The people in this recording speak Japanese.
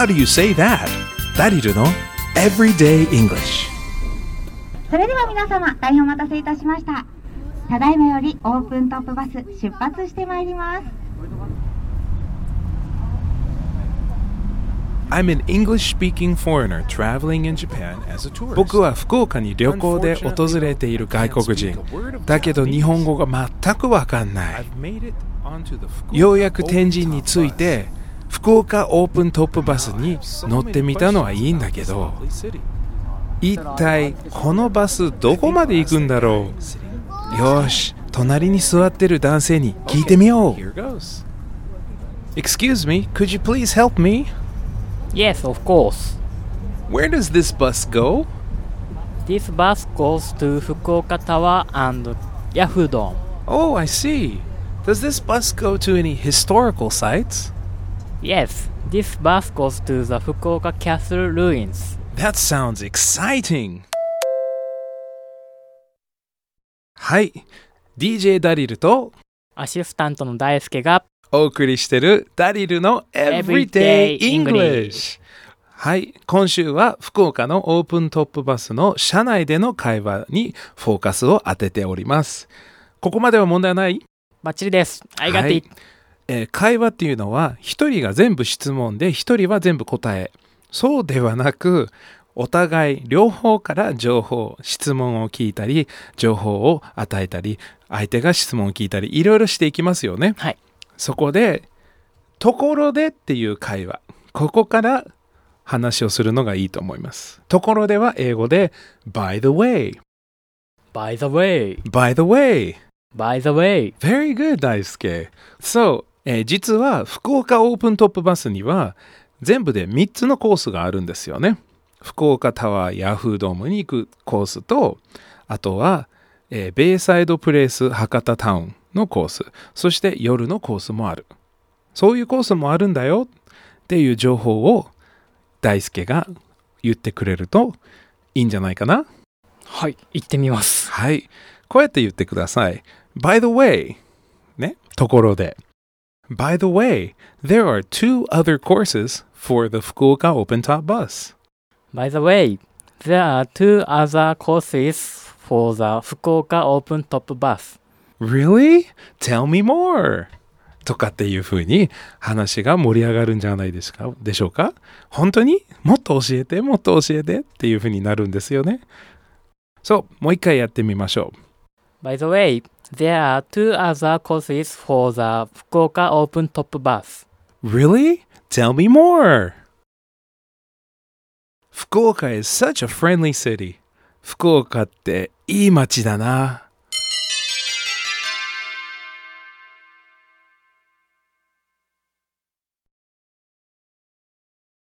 How do you say that? ダリルの Everyday English それでは皆様大変お待たせいたしましたただいまよりオープントップバス出発してまいります I'm an English-speaking foreigner traveling in Japan as a tourist. 僕は福岡に旅行で訪れている外国人。だけど日本語が全くわかんない。ようやく天神に着いて、福岡オープントップバスに乗ってみたのはいいんだけど、一体このバスどこまで行くんだろうよし、隣に座ってる男性に聞いてみよう。Excuse me, could you please help me? Yes, of course. Where does this bus go? This bus goes to Fukuoka Tower and Yahoo Dome. Oh, I see. Does this bus go to any historical sites? Yes, this bus goes to the Fukuoka Castle ruins. That sounds exciting! はい、DJ ダリルとアシスタントの大輔がお送りしてるダリルの Everyday English! はい、今週は福岡のオープントップバスの車内での会話にフォーカスを当てております。ここまでは問題ない？バッチリです。ありがと it!、えー会話っていうのは一人が全部質問で一人は全部答え。そうではなくお互い両方から情報質問を聞いたり情報を与えたり相手が質問を聞いたりいろいろしていきますよね。はい。そこでところでっていう会話。ここから話をするのがいいと思います。ところでは英語で by the way By the way, by the way by the way. Very good, 大輔。そう、えー実は福岡オープントップバスには全部で3つのコースがあるんですよね。福岡タワーヤフードームに行くコースと、あとは、えーベイサイドプレイス博多タウンのコース、そして夜のコースもある。そういうコースもあるんだよっていう情報を大輔が言ってくれるといいんじゃないかな？はい。行ってみます。はい。こうやって言ってください。By the way, ね、ところで。By the way, there are two other courses for the Fukuoka Open Top Bus. By the way, there are two other courses for the Fukuoka Open Top Bus. Really? Tell me more! とかっていう風に話が盛り上がるんじゃないですかでしょうか本当にもっと教えて、もっと教えてっていう風になるんですよね。そう、もう一回やってみましょう。By the way, there are two other courses for the Fukuoka Open Top Bus. Really? Tell me more! Fukuoka is such a friendly city. 福岡っていい街だな。